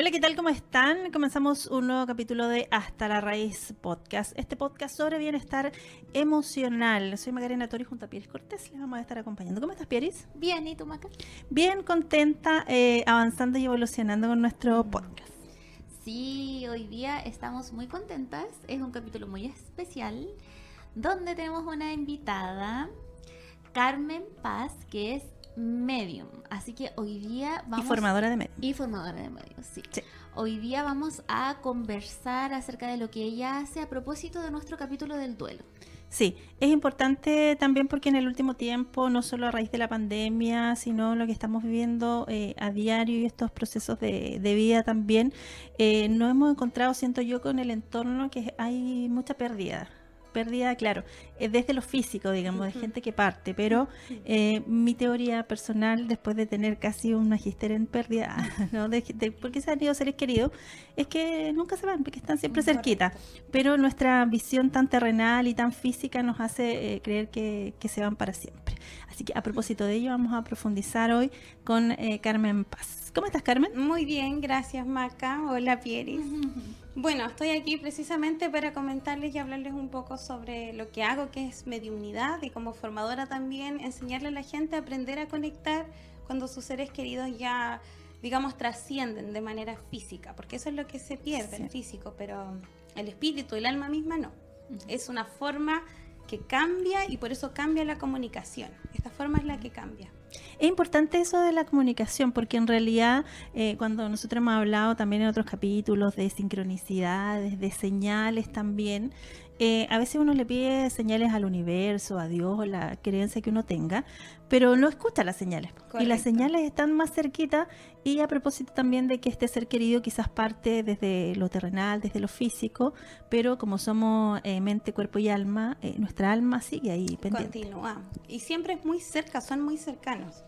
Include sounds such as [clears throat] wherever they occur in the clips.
Hola, ¿qué tal? ¿Cómo están? Comenzamos un nuevo capítulo de Hasta la Raíz Podcast. Este podcast sobre bienestar emocional. Soy Macarena Tori junto a Pieris Cortés. Les vamos a estar acompañando. ¿Cómo estás, Pieris? Bien, ¿y tú, Maca? Bien, contenta, eh, avanzando y evolucionando con nuestro podcast. Sí, hoy día estamos muy contentas. Es un capítulo muy especial donde tenemos una invitada, Carmen Paz, que es medium. Así que hoy día vamos... Y formadora de medios. Y formadora de medios, sí. Hoy día vamos a conversar acerca de lo que ella hace a propósito de nuestro capítulo del duelo. Sí, es importante también porque en el último tiempo, no solo a raíz de la pandemia, sino lo que estamos viviendo eh, a diario y estos procesos de, vida también, eh, nos hemos encontrado, siento yo, con el entorno que hay mucha pérdida pérdida, claro, desde lo físico, digamos, de gente que parte, pero eh, mi teoría personal, después de tener casi un magister en pérdida, [laughs] ¿no? de, porque se han ido seres queridos, es que nunca se van, porque están siempre cerquita, pero nuestra visión tan terrenal y tan física nos hace eh, creer que, se van para siempre. Así que a propósito de ello, vamos a profundizar hoy con eh, Carmen Paz. ¿Cómo estás, Carmen? Muy bien, gracias, Maca. Hola, Pieris. [laughs] Bueno, estoy aquí precisamente para comentarles y hablarles un poco sobre lo que hago, que es mediunidad, y como formadora también enseñarle a la gente a aprender a conectar cuando sus seres queridos ya, digamos, trascienden de manera física, porque eso es lo que se pierde, el físico, pero el espíritu, el alma misma no. Es una forma que cambia y por eso cambia la comunicación. Esta forma es la que cambia. Es importante eso de la comunicación, porque en realidad eh, cuando nosotros hemos hablado también en otros capítulos de sincronicidades, de señales también, eh, a veces uno le pide señales al universo, a Dios, la creencia que uno tenga, pero no escucha las señales. Y las señales están más cerquitas y a propósito también de que este ser querido quizás parte desde lo terrenal, desde lo físico, pero como somos eh, mente, cuerpo y alma, nuestra alma sigue ahí pendiente. Continúa. Y siempre es muy cerca, son muy cercanos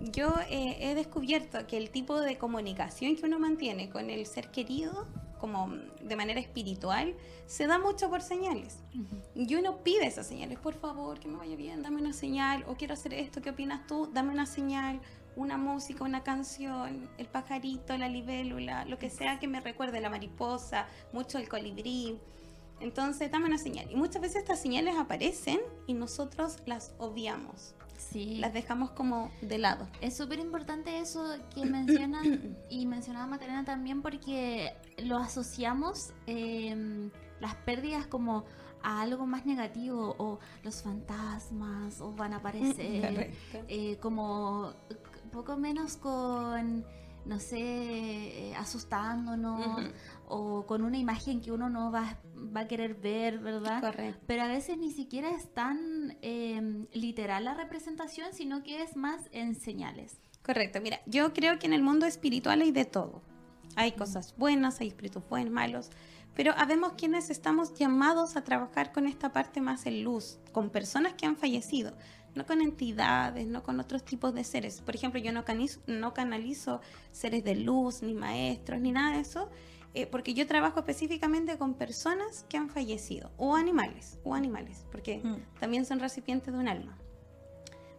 yo eh, he descubierto que el tipo de comunicación que uno mantiene con el ser querido, como de manera espiritual, se da mucho por señales. Y uno pide esas señales, por favor, que me vaya bien, dame una señal, o quiero hacer esto, ¿qué opinas tú? Dame una señal, una música, una canción, el pajarito, la libélula, lo que sea que me recuerde, la mariposa, mucho el colibrí. Entonces, dame una señal. Y muchas veces estas señales aparecen y nosotros las obviamos. Sí. Las dejamos como de lado. Es súper importante eso que [coughs] mencionan y mencionaba Macarena también porque lo asociamos em, las pérdidas como a algo más negativo o los fantasmas o van a aparecer eh, como poco menos con no sé, eh, asustándonos o con una imagen que uno no va, va a querer ver, ¿verdad? Correcto. Pero a veces ni siquiera es tan em, literal la representación, sino que es más en señales. Correcto, mira, yo creo que en el mundo espiritual hay de todo. Hay cosas buenas, hay espíritus buenos, malos, pero habemos quienes estamos llamados a trabajar con esta parte más en luz, con personas que han fallecido no con entidades, no con otros tipos de seres. Por ejemplo, yo no canalizo, no canalizo seres de luz, ni maestros, ni nada de eso, eh, porque yo trabajo específicamente con personas que han fallecido, o animales, o animales, porque mm. también son recipientes de un alma.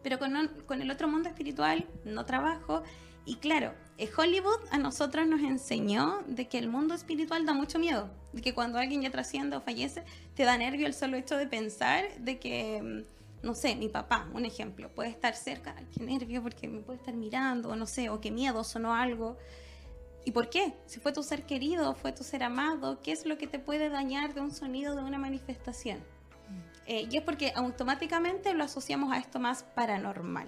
Pero con, con el otro mundo espiritual no trabajo. Y claro, eh, Hollywood a nosotros nos enseñó de que el mundo espiritual da mucho miedo, de que cuando alguien ya trasciende o fallece, te da nervio el solo hecho de pensar de que mm, no sé, mi papá, un ejemplo, puede estar cerca, qué nervio porque me puede estar mirando, o no sé, o qué miedo sonó algo. ¿Y por qué? Si fue tu ser querido, fue tu ser amado, ¿qué es lo que te puede dañar de un sonido, de una manifestación? Eh, y es porque automáticamente lo asociamos a esto más paranormal.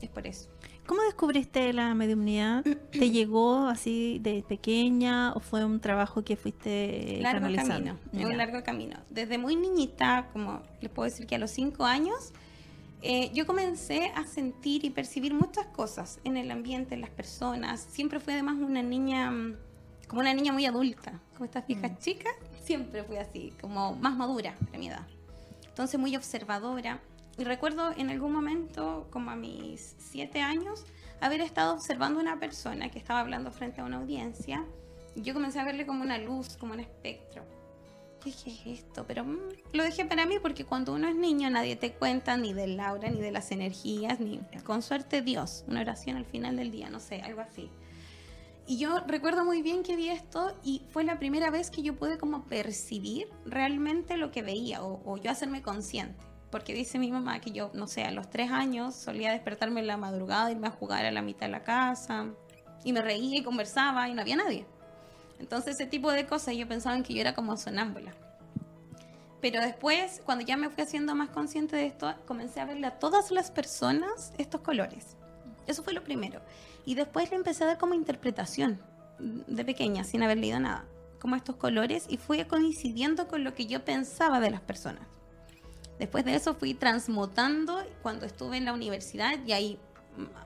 Es por eso. ¿Cómo descubriste la mediumnidad? [clears throat] ¿Te llegó así de pequeña o fue un trabajo que fuiste largo canalizando? camino, un largo camino. Desde muy niñita, como les puedo decir que a los cinco años, eh, yo comencé a sentir y percibir muchas cosas en el ambiente, en las personas. Siempre fui además una niña, mm, como una niña muy adulta, como estas viejas Mm. chicas, siempre fui así, como más madura para mi edad. Entonces muy observadora. Y recuerdo en algún momento, como a mis siete años, haber estado observando a una persona que estaba hablando frente a una audiencia. Y yo comencé a verle como una luz, como un espectro. ¿Qué es esto? Pero mm, lo dejé para mí porque cuando uno es niño nadie te cuenta ni del aura, ni de las energías, ni con suerte Dios, una oración al final del día, no sé, algo así. Y yo recuerdo muy bien que vi esto y fue la primera vez que yo pude como percibir realmente lo que veía o, o yo hacerme consciente. Porque dice mi mamá que yo, no sé, a los tres años solía despertarme en la madrugada, irme a jugar a la mitad de la casa y me reía y conversaba y no había nadie. Entonces ese tipo de cosas yo pensaba en que yo era como sonámbula. Pero después, cuando ya me fui haciendo más consciente de esto, comencé a verle a todas las personas estos colores. Eso fue lo primero. Y después le empecé a dar como interpretación de pequeña, sin haber leído nada, como estos colores y fue coincidiendo con lo que yo pensaba de las personas. Después de eso fui transmutando cuando estuve en la universidad y ahí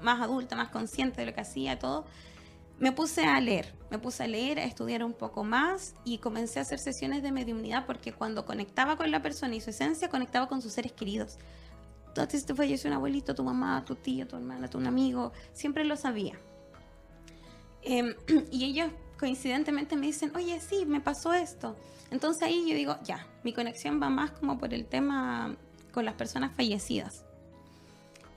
más adulta, más consciente de lo que hacía, todo, me puse a leer, me puse a leer, a estudiar un poco más y comencé a hacer sesiones de mediumnidad porque cuando conectaba con la persona y su esencia, conectaba con sus seres queridos. Entonces te falleció un abuelito, tu mamá, tu tío, tu hermana, tu amigo, siempre lo sabía. Em, [clears throat] y ellos coincidentemente me dicen, oye, sí, me pasó esto. Entonces ahí yo digo, ya, mi conexión va más como por el tema con las personas fallecidas.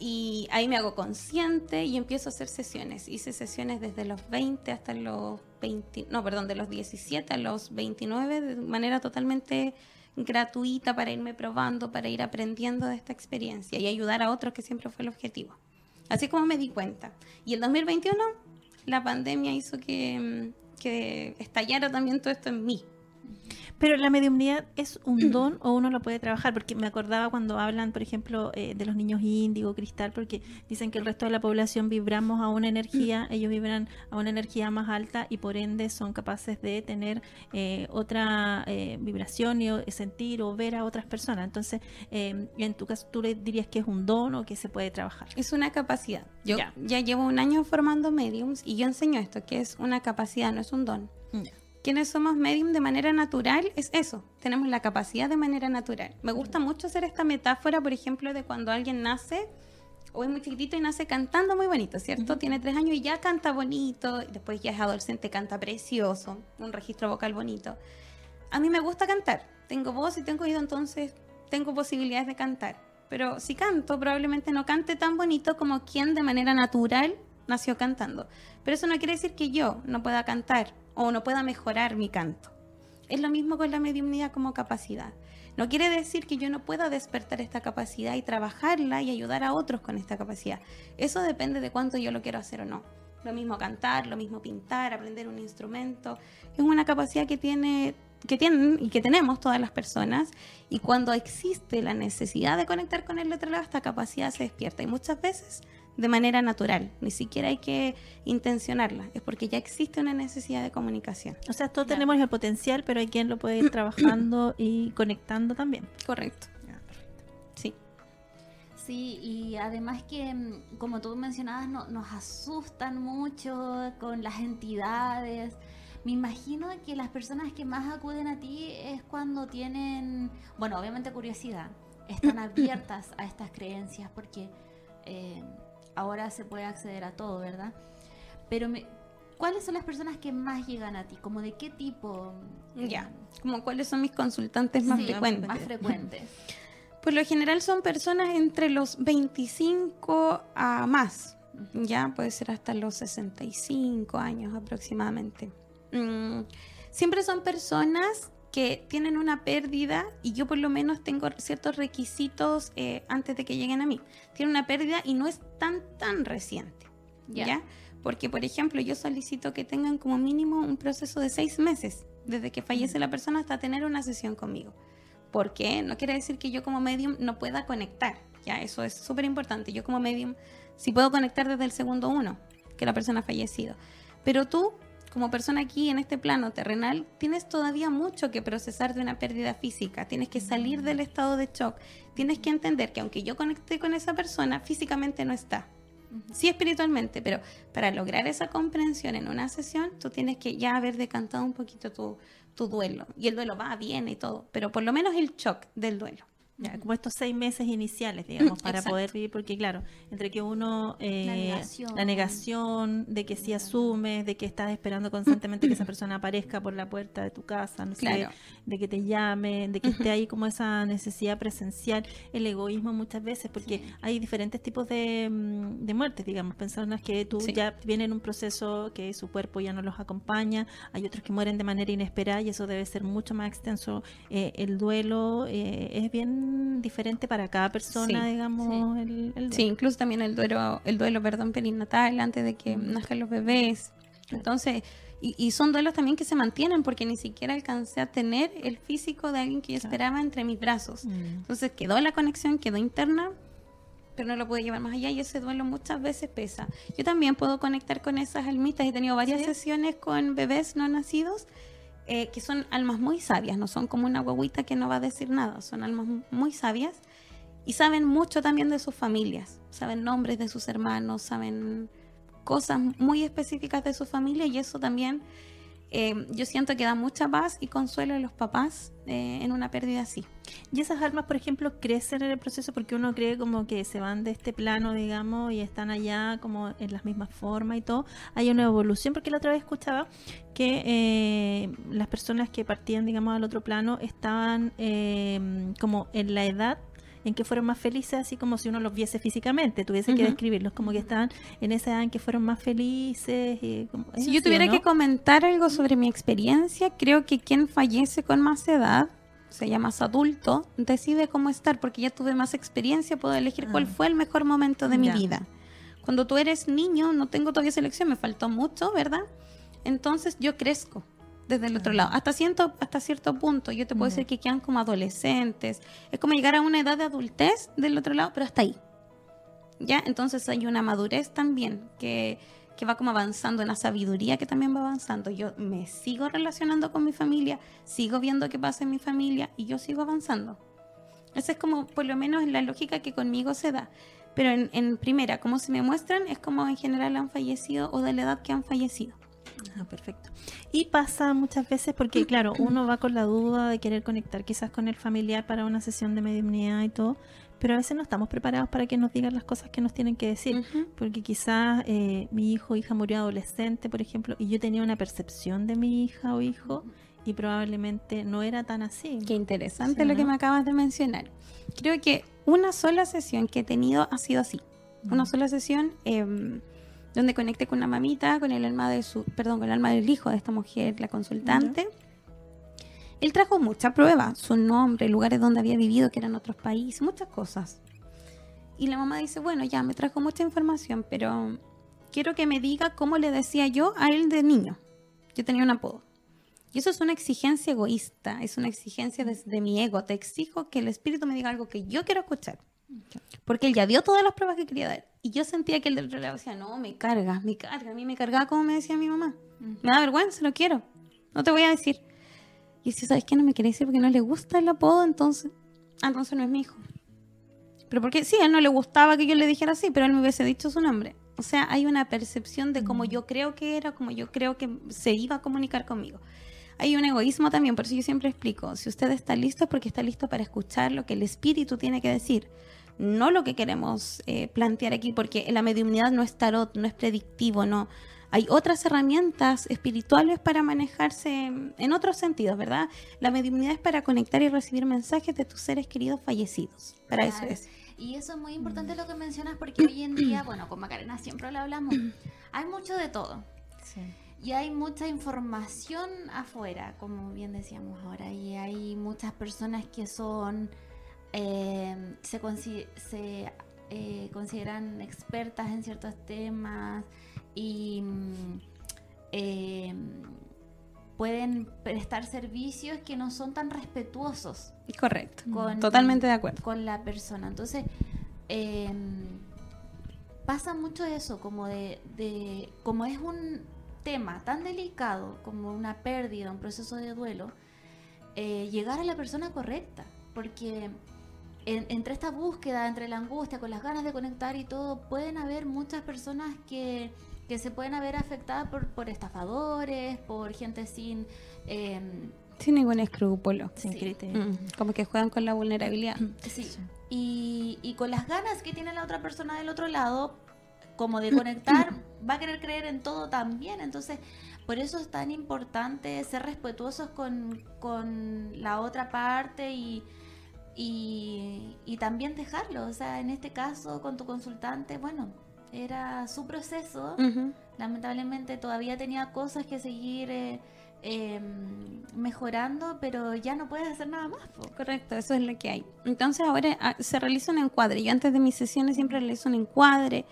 Y ahí me hago consciente y empiezo a hacer sesiones. Hice sesiones desde los 20 hasta los 20, no, perdón, de los 17 a los 29 de manera totalmente gratuita para irme probando, para ir aprendiendo de esta experiencia y ayudar a otros que siempre fue el objetivo. Así como me di cuenta. Y el 2021 la pandemia hizo que, que estallara también todo esto en mí. Pero la mediumnidad es un don o uno lo puede trabajar, porque me acordaba cuando hablan, por ejemplo, eh, de los niños índigo, cristal, porque dicen que el resto de la población vibramos a una energía, ellos vibran a una energía más alta y por ende son capaces de tener eh, otra eh, vibración y sentir o ver a otras personas. Entonces, eh, en tu caso, tú le dirías que es un don o que se puede trabajar. Es una capacidad. Yo Ya. ya, llevo un año formando mediums y yo enseño esto, que es una capacidad, no es un don. Ya. Quienes somos medium de manera natural es eso, tenemos la capacidad de manera natural. Me gusta mucho hacer esta metáfora, por ejemplo, de cuando alguien nace o es muy chiquitito y nace cantando muy bonito, ¿cierto? Ujú. Tiene tres años y ya canta bonito, y después ya es adolescente, canta precioso, un registro vocal bonito. A mí me gusta cantar, tengo voz y tengo oído, entonces tengo posibilidades de cantar. Pero si canto, probablemente no cante tan bonito como quien de manera natural nació cantando. Pero eso no quiere decir que yo no pueda cantar o no pueda mejorar mi canto. Es lo mismo con la mediumnidad como capacidad. No quiere decir que yo no pueda despertar esta capacidad y trabajarla y ayudar a otros con esta capacidad. Eso depende de cuánto yo lo quiero hacer o no. Lo mismo cantar, lo mismo pintar, aprender un instrumento. Es una capacidad que tiene que tienen y que tenemos todas las personas y cuando existe la necesidad de conectar con el otro lado esta capacidad se despierta y muchas veces de manera natural, ni siquiera hay que intencionarla, es porque ya existe una necesidad de comunicación. O sea, todos Ya. tenemos el potencial, pero hay quien lo puede ir [coughs] trabajando y conectando también. Correcto. Sí. Sí, y además que, mm, como tú mencionabas, no- nos asustan mucho con las entidades. Me imagino que las personas que más acuden a ti es cuando tienen, bueno, obviamente curiosidad, están [coughs] abiertas a estas creencias porque eh, ahora se puede acceder a todo, ¿verdad? Pero, me- ¿cuáles son las personas que más llegan a ti? ¿Como de qué tipo? Ya. Como cuáles son mis consultantes más Sí, frecuentes. Más frecuentes. [laughs] Por lo general son personas entre los 25 a más. Ya puede ser hasta los 65 años aproximadamente. Mm, siempre son personas que tienen una pérdida y yo por lo menos tengo ciertos requisitos eh, antes de que lleguen a mí. Tienen una pérdida y no es tan tan reciente. Ya. ¿ya? Porque, por ejemplo, yo solicito que tengan como mínimo un proceso de seis meses, desde que fallece la persona hasta tener una sesión conmigo. ¿Por qué? No quiere decir que yo como medium no pueda conectar. Ya, eso es súper importante. Yo como medium, si puedo conectar desde el segundo uno, que la persona ha fallecido. Pero tú, como persona aquí en este plano terrenal, tienes todavía mucho que procesar de una pérdida física. Tienes que salir del estado de shock. Tienes que entender que aunque yo conecté con esa persona, físicamente no está. Sí espiritualmente, pero para lograr esa comprensión en una sesión, tú tienes que ya haber decantado un poquito tu, tu duelo. Y el duelo va, viene y todo, pero por lo menos el shock del duelo como estos seis meses iniciales, digamos, para poder vivir, porque claro, entre que uno, eh, la, negación. de que si asumes, de que estás esperando constantemente que esa persona aparezca por la puerta de tu casa, no sé, de que te llame, de que esté ahí como esa necesidad presencial, el egoísmo muchas veces, porque hay diferentes tipos de, mm, de, muertes, digamos, personas que tú ya vienen en un proceso que su cuerpo ya no los acompaña, hay otros que mueren de manera inesperada y eso debe ser mucho más extenso. Eh, el duelo eh, es bien diferente para cada persona, digamos, El, duelo. Sí, incluso también el duelo, el duelo, perdón, perinatal antes de que nazcan los bebés. Entonces, y, son duelos también que se mantienen porque ni siquiera alcancé a tener el físico de alguien que yo esperaba entre mis brazos. Mm. Entonces quedó la conexión, quedó interna, pero no lo pude llevar más allá y ese duelo muchas veces pesa. Yo también puedo conectar con esas almitas. He tenido varias sesiones con bebés no nacidos eh, que son almas muy sabias, no son como una guaguita que no va a decir nada, son almas muy sabias y saben mucho también de sus familias, saben nombres de sus hermanos, saben cosas muy específicas de su familia y eso también eh, yo siento que da mucha paz y consuelo a los papás eh, en una pérdida así. Y esas almas, por ejemplo, crecen en el proceso porque uno cree como que se van de este plano, digamos, y están allá como en las mismas formas y todo. Hay una evolución, porque la otra vez escuchaba que eh, las personas que partían, digamos, al otro plano estaban como en la edad en que fueron más felices, así como si uno los viese físicamente, tuviese que describirlos, como que estaban en esa edad en que fueron más felices. si yo tuviera que comentar algo sobre mi experiencia, creo que quien fallece con más edad, se llama más adulto, decide cómo estar, porque ya tuve más experiencia, puedo elegir cuál ah. fue el mejor momento de mi vida. Cuando tú eres niño, no tengo todavía selección, me faltó mucho, ¿verdad? Entonces yo crezco desde el otro lado. Hasta cierto, hasta cierto punto, yo te puedo decir que quedan como adolescentes. Es como llegar a una edad de adultez del otro lado, pero hasta ahí. ¿Ya? Entonces hay una madurez también que, que va como avanzando, una sabiduría que también va avanzando. Yo me sigo relacionando con mi familia, sigo viendo qué pasa en mi familia y yo sigo avanzando. Esa es como, por lo menos, la lógica que conmigo se da. Pero en, en primera, como se me muestran, es como en general han fallecido o de la edad que han fallecido. Ah, perfecto. Y pasa muchas veces porque, claro, [clears throat] uno va con la duda de querer conectar quizás con el familiar para una sesión de mediunidad y todo, pero a veces no estamos preparados para que nos digan las cosas que nos tienen que decir, porque quizás eh, mi hijo o hija murió adolescente, por ejemplo, y yo tenía una percepción de mi hija o hijo y probablemente no era tan así. Qué interesante lo que me acabas de mencionar. Creo que una sola sesión que he tenido ha sido así. Una sola sesión. Eh, donde conecte con la mamita, con el alma de su, perdón, con el alma del hijo de esta mujer, la consultante. Él trajo mucha prueba, su nombre, lugares donde había vivido, que eran otros países, muchas cosas. Y la mamá dice, bueno, ya me trajo mucha información, pero quiero que me diga cómo le decía yo a él de niño. Yo tenía un apodo. Y eso es una exigencia egoísta, es una exigencia desde mi ego. Te exijo que el espíritu me diga algo que yo quiero escuchar. Porque él ya dio todas las pruebas que quería dar. Y yo sentía que el del otro lado decía, no, me carga, me carga. A mí me cargaba como me decía mi mamá. Me da vergüenza, lo quiero. No te voy a decir. Y si ¿sabes qué? No me quiere decir porque no le gusta el apodo, entonces... Ah, entonces no es mi hijo. Pero porque sí, a él no le gustaba que yo le dijera así, pero él me hubiese dicho su nombre. O sea, hay una percepción de cómo yo creo que era, cómo yo creo que se iba a comunicar conmigo. Hay un egoísmo también, por eso yo siempre explico, si usted está listo es porque está listo para escuchar lo que el espíritu tiene que decir no lo que queremos eh, plantear aquí, porque la mediunidad no es tarot, no es predictivo, no. Hay otras herramientas espirituales para manejarse en otros sentidos, ¿verdad? La mediunidad es para conectar y recibir mensajes de tus seres queridos fallecidos. Para eso es. Y eso es muy importante lo que mencionas porque hoy en día, bueno, con Macarena siempre lo hablamos, [clears throat] hay mucho de todo. Y hay mucha información afuera, como bien decíamos ahora, y hay muchas personas que son eh, se, se eh, consideran expertas en ciertos temas y mm, eh, pueden prestar servicios que no son tan respetuosos. Correcto. Totalmente de acuerdo. Con la persona. Entonces, em, pasa mucho eso, como de, de, como es un tema tan delicado como una pérdida, un proceso de duelo, llegar a la persona correcta, porque entre esta búsqueda, entre la angustia, con las ganas de conectar y todo, pueden haber muchas personas que, que se pueden haber afectadas por, por estafadores, por gente sin... Em, sin ningún escrúpulo. Sin criterio. Mm, como que juegan con la vulnerabilidad. Sí. Y, y con las ganas que tiene la otra persona del otro lado, como de conectar, [laughs] va a querer creer en todo también. Entonces, por eso es tan importante ser respetuosos con, con la otra parte y, y, también dejarlo. O sea, en este caso, con tu consultante, bueno, era su proceso. Lamentablemente todavía tenía cosas que seguir. Eh, Em, mejorando, pero ya no puedes hacer nada más. Correcto, eso es lo que hay. Entonces ahora ah, se realiza un encuadre. Yo antes de mis sesiones siempre realizo un encuadre,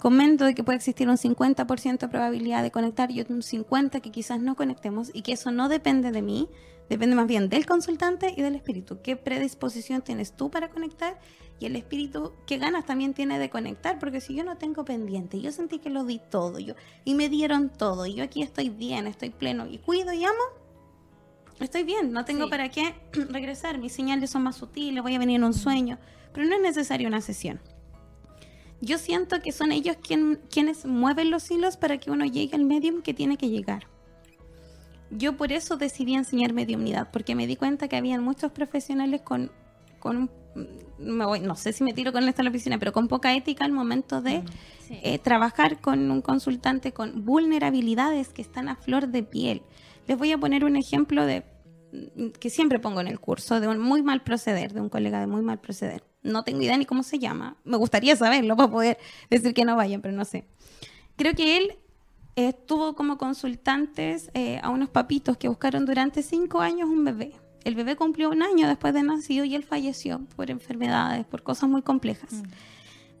comento de que puede existir un 50% de probabilidad de conectar y un 50% que quizás no conectemos y que eso no depende de mí, depende más bien del consultante y del espíritu. ¿Qué predisposición tienes tú para conectar? y el espíritu, qué ganas también tiene de conectar, porque si yo no tengo pendiente, yo sentí que lo di todo, yo, y me dieron todo, y yo aquí estoy bien, estoy pleno, y cuido y amo, estoy bien, no tengo para qué [clears throat] regresar, mis señales son más sutiles, voy a venir en un sueño, pero no es necesario una sesión. Yo siento que son ellos quien, quienes mueven los hilos para que uno llegue al medium que tiene que llegar. Yo por eso decidí enseñar mediumnidad, porque me di cuenta que habían muchos profesionales con, con un no sé si me tiro con esto en la oficina, pero con poca ética al momento de mm, eh, trabajar con un consultante con vulnerabilidades que están a flor de piel. Les voy a poner un ejemplo de que siempre pongo en el curso de un muy mal proceder, de un colega de muy mal proceder. No tengo idea ni cómo se llama. Me gustaría saberlo para poder decir que no vayan, pero no sé. Creo que él estuvo como consultantes eh, a unos papitos que buscaron durante cinco años un bebé el bebé cumplió un año después de nacido y él falleció por enfermedades, por cosas muy complejas. Mm.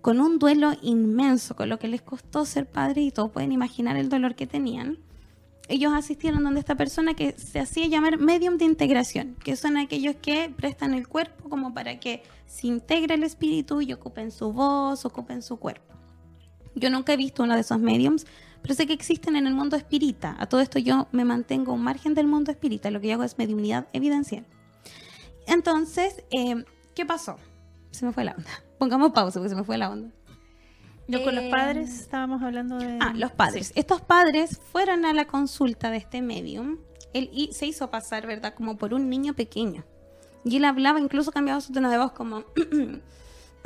Con un duelo inmenso, con lo que les costó ser padre y todos pueden imaginar el dolor que tenían. Ellos asistieron donde esta persona que se hacía llamar medium de integración, que son aquellos que prestan el cuerpo como para que se integre el espíritu y ocupen su voz, ocupen su cuerpo. Yo nunca he visto uno de esos mediums, pero sé que existen en el mundo espírita. A todo esto yo me mantengo un margen del mundo espírita, lo que yo hago es mediunidad evidencial. Entonces, eh, ¿qué pasó? Se me fue la onda. [laughs] Pongamos pausa porque se me fue la onda. Yo con los eh, padres estábamos hablando de... Ah, los padres. Estos padres fueron a la consulta de este medium. Él se hizo pasar, ¿verdad? Como por un niño pequeño. Y él hablaba, incluso cambiaba su tono de voz como... [clears throat]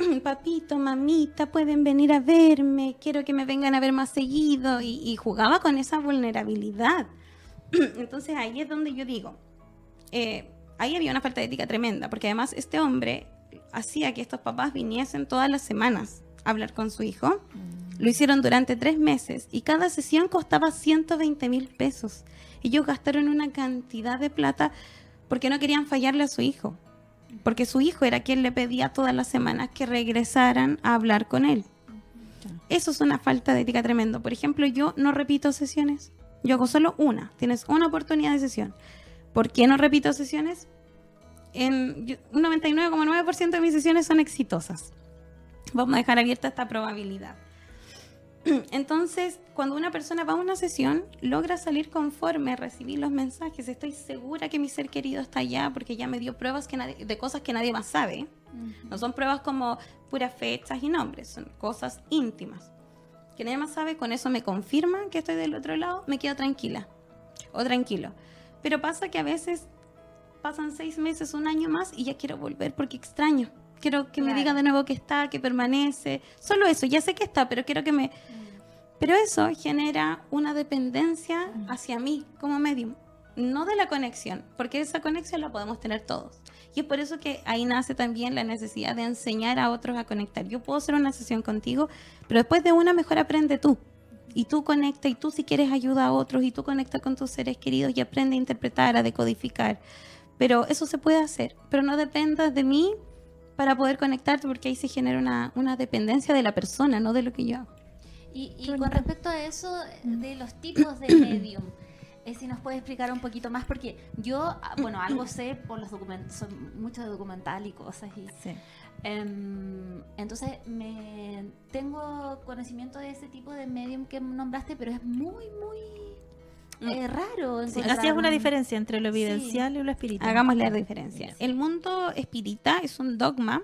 [clears throat] papito, mamita, pueden venir a verme, quiero que me vengan a ver más seguido y, jugaba con esa vulnerabilidad. [clears throat] Entonces ahí es donde yo digo, eh, ahí había una falta de ética tremenda, porque además este hombre hacía que estos papás viniesen todas las semanas a hablar con su hijo. Lo hicieron durante tres meses y cada sesión costaba 120 mil pesos. Ellos gastaron una cantidad de plata porque no querían fallarle a su hijo porque su hijo era quien le pedía todas las semanas que regresaran a hablar con él. Eso es una falta de ética tremendo. Por ejemplo, yo no repito sesiones. Yo hago solo una. Tienes una oportunidad de sesión. ¿Por qué no repito sesiones? En un 99,9% de mis sesiones son exitosas. Vamos a dejar abierta esta probabilidad. [clears throat] Entonces, cuando una persona va a una sesión, logra salir conforme a recibir los mensajes. Estoy segura que mi ser querido está allá porque ya me dio pruebas que de cosas que nadie más sabe. No son pruebas como puras fechas y nombres, son cosas íntimas. Que nadie más sabe, con eso me confirman que estoy del otro lado, me quedo tranquila o tranquilo. Pero pasa que a veces pasan seis meses, un año más y ya quiero volver porque extraño quiero que me diga de nuevo que está, que permanece. Solo eso, ya sé que está, pero quiero que me... Mm. Pero eso genera una dependencia mm. hacia mí como medium, no de la conexión, porque esa conexión la podemos tener todos. Y es por eso que ahí nace también la necesidad de enseñar a otros a conectar. Yo puedo hacer una sesión contigo, pero después de una mejor aprende tú. Y tú conecta, y tú si quieres ayuda a otros, y tú conecta con tus seres queridos y aprende a interpretar, a decodificar. Pero eso se puede hacer, pero no dependas de mí para poder conectarte, porque ahí se genera una, una dependencia de la persona, no de lo que yo hago. Y, con respecto a eso, de los tipos de [coughs] medium, eh, si nos puede explicar un poquito más, porque yo, ah, bueno, algo sé por los documentos, son mucho de documental y cosas. Y, Sí. em, entonces, me tengo conocimiento de ese tipo de medium que nombraste, pero es muy, muy eh, raro. Sí, hacías una un- diferencia entre lo Sí. evidencial y lo espiritual. Hagámosle la diferencia. El mundo espírita es un dogma.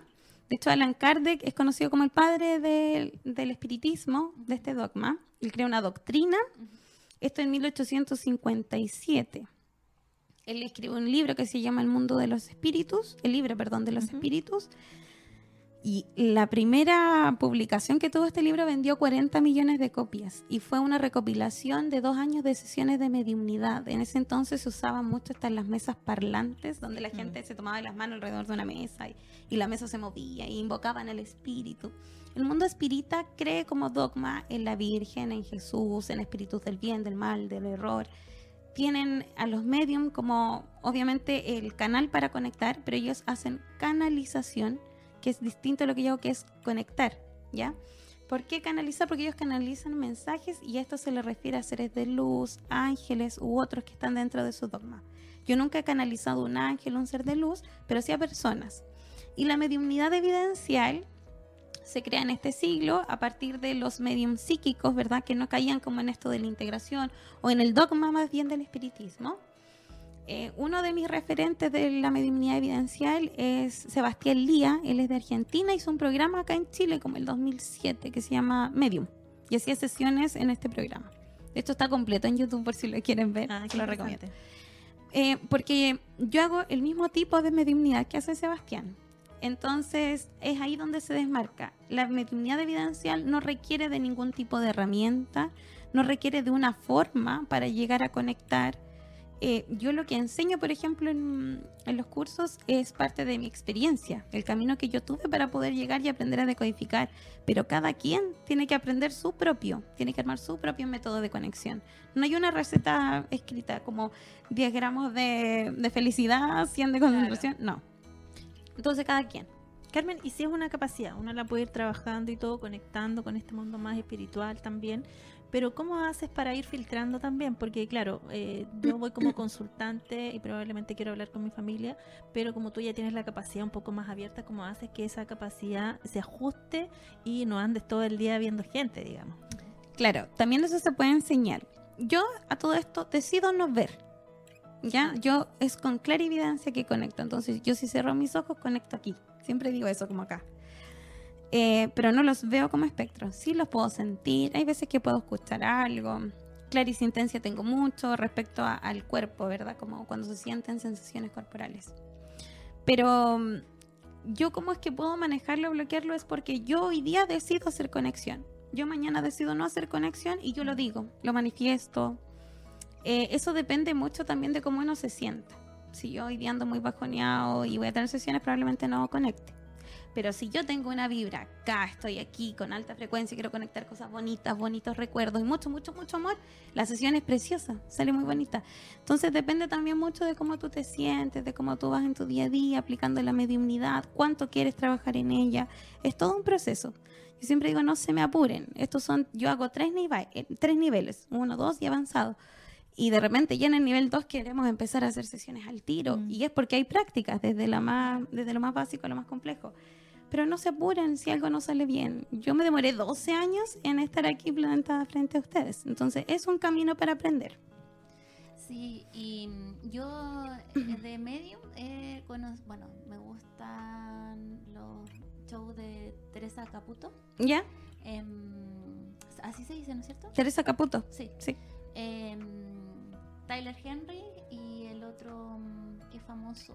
De hecho, Alan Kardec es conocido como el padre del, del espiritismo, de este dogma. Él crea una doctrina. Esto en 1857. Él escribe un libro que se llama El mundo de los espíritus, el libro, perdón, de los espíritus. Y la primera publicación que tuvo este libro vendió 40 millones de copias y fue una recopilación de dos años de sesiones de mediumnidad. En ese entonces se usaban mucho estas las mesas parlantes, donde la gente se tomaba las manos alrededor de una mesa y, y la mesa se movía y invocaban al espíritu. El mundo espírita cree como dogma en la Virgen, en Jesús, en espíritus del bien, del mal, del error. Tienen a los medium como obviamente el canal para conectar, pero ellos hacen canalización que es distinto a lo que yo hago, que es conectar, ¿ya? ¿Por qué canalizar? Porque ellos canalizan mensajes y esto se le refiere a seres de luz, ángeles u otros que están dentro de su dogma. Yo nunca he canalizado un ángel, un ser de luz, pero sí a personas. Y la mediumnidad evidencial se crea en este siglo a partir de los mediums psíquicos, ¿verdad? Que no caían como en esto de la integración o en el dogma más bien del espiritismo. Eh, uno de mis referentes de la mediunidad evidencial es Sebastián Lía, él es de Argentina, hizo un programa acá en Chile como el 2007 que se llama Medium y hacía sesiones en este programa. Esto está completo en YouTube por si lo quieren ver, Ah, qué lo recomiendo. Eh, porque yo hago el mismo tipo de mediunidad que hace Sebastián. Entonces es ahí donde se desmarca. La mediunidad evidencial no requiere de ningún tipo de herramienta, no requiere de una forma para llegar a conectar. Eh, yo lo que enseño, por ejemplo, en, en los cursos es parte de mi experiencia, el camino que yo tuve para poder llegar y aprender a decodificar. Pero cada quien tiene que aprender su propio, tiene que armar su propio método de conexión. No hay una receta escrita como 10 gramos de, de felicidad, 100 de concentración, no. Entonces cada quien. Carmen, y si es una capacidad, uno la puede ir trabajando y todo, conectando con este mundo más espiritual también, pero ¿cómo haces para ir filtrando también? Porque claro, eh, yo voy como consultante y probablemente quiero hablar con mi familia, pero como tú ya tienes la capacidad un poco más abierta, ¿cómo haces que esa capacidad se ajuste y no andes todo el día viendo gente, digamos? Claro, también eso se puede enseñar. Yo a todo esto decido no ver. ¿Ya? Yo es con clarividencia que conecto. Entonces, yo si cierro mis ojos, conecto aquí. Siempre digo eso, como acá. Eh, pero no los veo como espectros. Sí los puedo sentir. Hay veces que puedo escuchar algo. Clarisintencia tengo mucho respecto al cuerpo, ¿verdad? Como cuando se sienten sensaciones corporales. Pero mm, yo cómo es que puedo manejarlo bloquearlo es porque yo hoy día decido hacer conexión. Yo mañana decido no hacer conexión y yo lo digo, lo manifiesto. Eh, eso depende mucho también de cómo uno se sienta. Si yo hoy día ando muy bajoneado y voy a tener sesiones, probablemente no conecte. Pero si yo tengo una vibra acá, estoy aquí con alta frecuencia, quiero conectar cosas bonitas, bonitos recuerdos y mucho, mucho, mucho amor, la sesión es preciosa, sale muy bonita. Entonces depende también mucho de cómo tú te sientes, de cómo tú vas en tu día a día aplicando la mediumnidad, cuánto quieres trabajar en ella. Es todo un proceso. Yo siempre digo, no se me apuren. Estos son, yo hago tres, nive- eh, tres niveles, uno, dos y avanzado. Y de repente ya en el nivel 2 queremos empezar a hacer sesiones al tiro. Mm. Y es porque hay prácticas, desde, la más, desde lo más básico a lo más complejo. Pero no se apuren si algo no sale bien. Yo me demoré 12 años en estar aquí plantada frente a ustedes. Entonces es un camino para aprender. Sí, y mm, yo eh, de [clears throat] Medium, eh, bueno, me gustan los shows de Teresa Caputo. ¿Ya? Em, así se dice, ¿no es cierto? Teresa Caputo. Sí. Sí. Em, Tyler Henry y el otro mm, que famoso,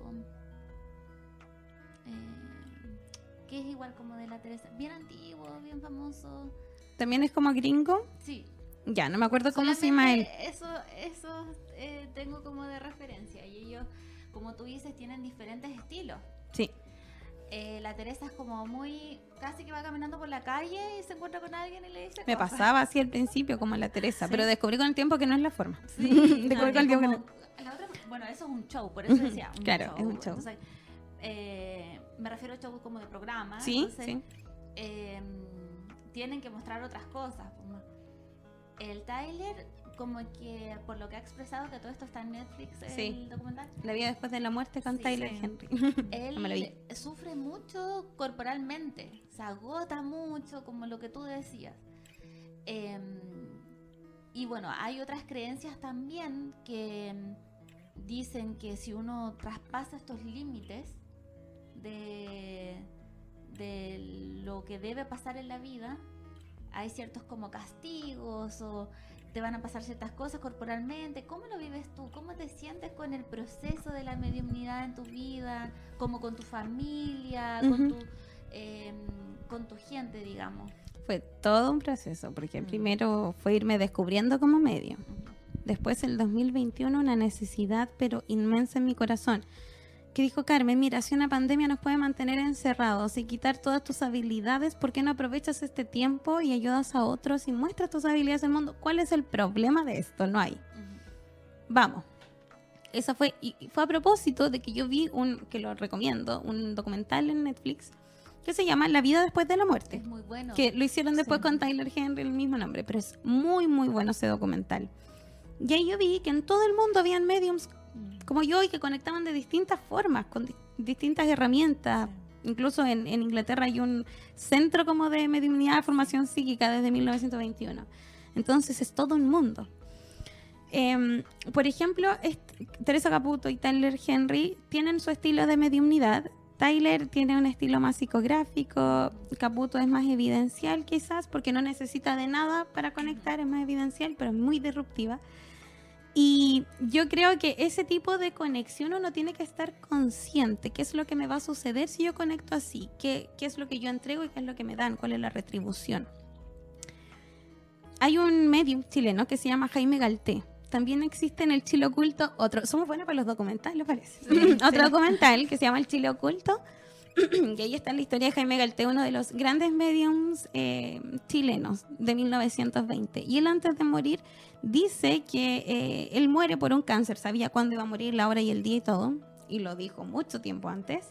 em, que es igual como de la Teresa, bien antiguo, bien famoso. También es como gringo. Sí, Ya, no me acuerdo cómo se llama él. Eso, eso eh, tengo como de referencia. Y ellos, como tú dices, tienen diferentes estilos. Sí. Eh, la Teresa es como muy. casi que va caminando por la calle y se encuentra con alguien y le dice. Me cosas. pasaba así al principio, como la Teresa, Sí. pero descubrí con el tiempo que no es la forma. Sí, [laughs] Descubrí no, con que el tiempo que como- no. la otra- bueno, eso es un show, por eso decía. Un claro, es un show. Entonces, eh, me refiero a show como de programa. Sí, entonces, sí. eh, tienen que mostrar otras cosas. como El Tyler como que por lo que ha expresado, que todo esto está en Netflix, Sí. el documental, La vida después de la muerte con Sí, Tyler sí. Henry. [laughs] él No lo vi. sufre mucho corporalmente, se agota mucho, como lo que tú decías. Em, y bueno, hay otras creencias también que em, dicen que si uno traspasa estos límites de, de lo que debe pasar en la vida, hay ciertos como castigos o te van a pasar ciertas cosas corporalmente. ¿Cómo lo vives tú? ¿Cómo te sientes con el proceso de la mediumnidad en tu vida? Como con tu familia, con, Ujú. tu, em, con tu gente, digamos. Fue todo un proceso, porque Mm. primero fue irme descubriendo como medio. Después, el 2021, una necesidad, pero inmensa en mi corazón. Que dijo Carmen, mira, si una pandemia nos puede mantener encerrados y quitar todas tus habilidades, ¿por qué no aprovechas este tiempo y ayudas a otros y muestras tus habilidades al mundo? ¿Cuál es el problema de esto? No hay. Vamos. Esa fue, y y fue a propósito de que yo vi un, que lo recomiendo, un documental en Netflix que se llama La vida después de la muerte Es muy bueno. que lo hicieron después Sí. con Tyler Henry, el mismo nombre, pero es muy, muy bueno ese documental. Y ahí yo vi que en todo el mundo habían mediums como yo y que conectaban de distintas formas, con di- distintas herramientas. Incluso en, en Inglaterra hay un centro como de mediunidad de formación psíquica desde 1921. Entonces es todo un mundo. Em, por ejemplo, Teresa Caputo y Tyler Henry tienen su estilo de mediumnidad. Tyler tiene un estilo más psicográfico, Caputo es más evidencial quizás porque no necesita de nada para conectar, es más evidencial, pero es muy disruptiva. Y yo creo que ese tipo de conexión uno tiene que estar consciente, qué es lo que me va a suceder si yo conecto así, qué, qué es lo que yo entrego y qué es lo que me dan, cuál es la retribución. Hay un medium chileno que se llama Jaime Galté. También existe en el Chile Oculto otro. Somos buenos para los documentales, parece. [laughs] otro documental que se llama El Chile Oculto. [clears throat] y ahí está la historia de Jaime Galté, uno de los grandes mediums eh, chilenos de 1920. Y él antes de morir dice que eh, él muere por un cáncer. Sabía cuándo iba a morir, la hora y el día y todo. Y lo dijo mucho tiempo antes.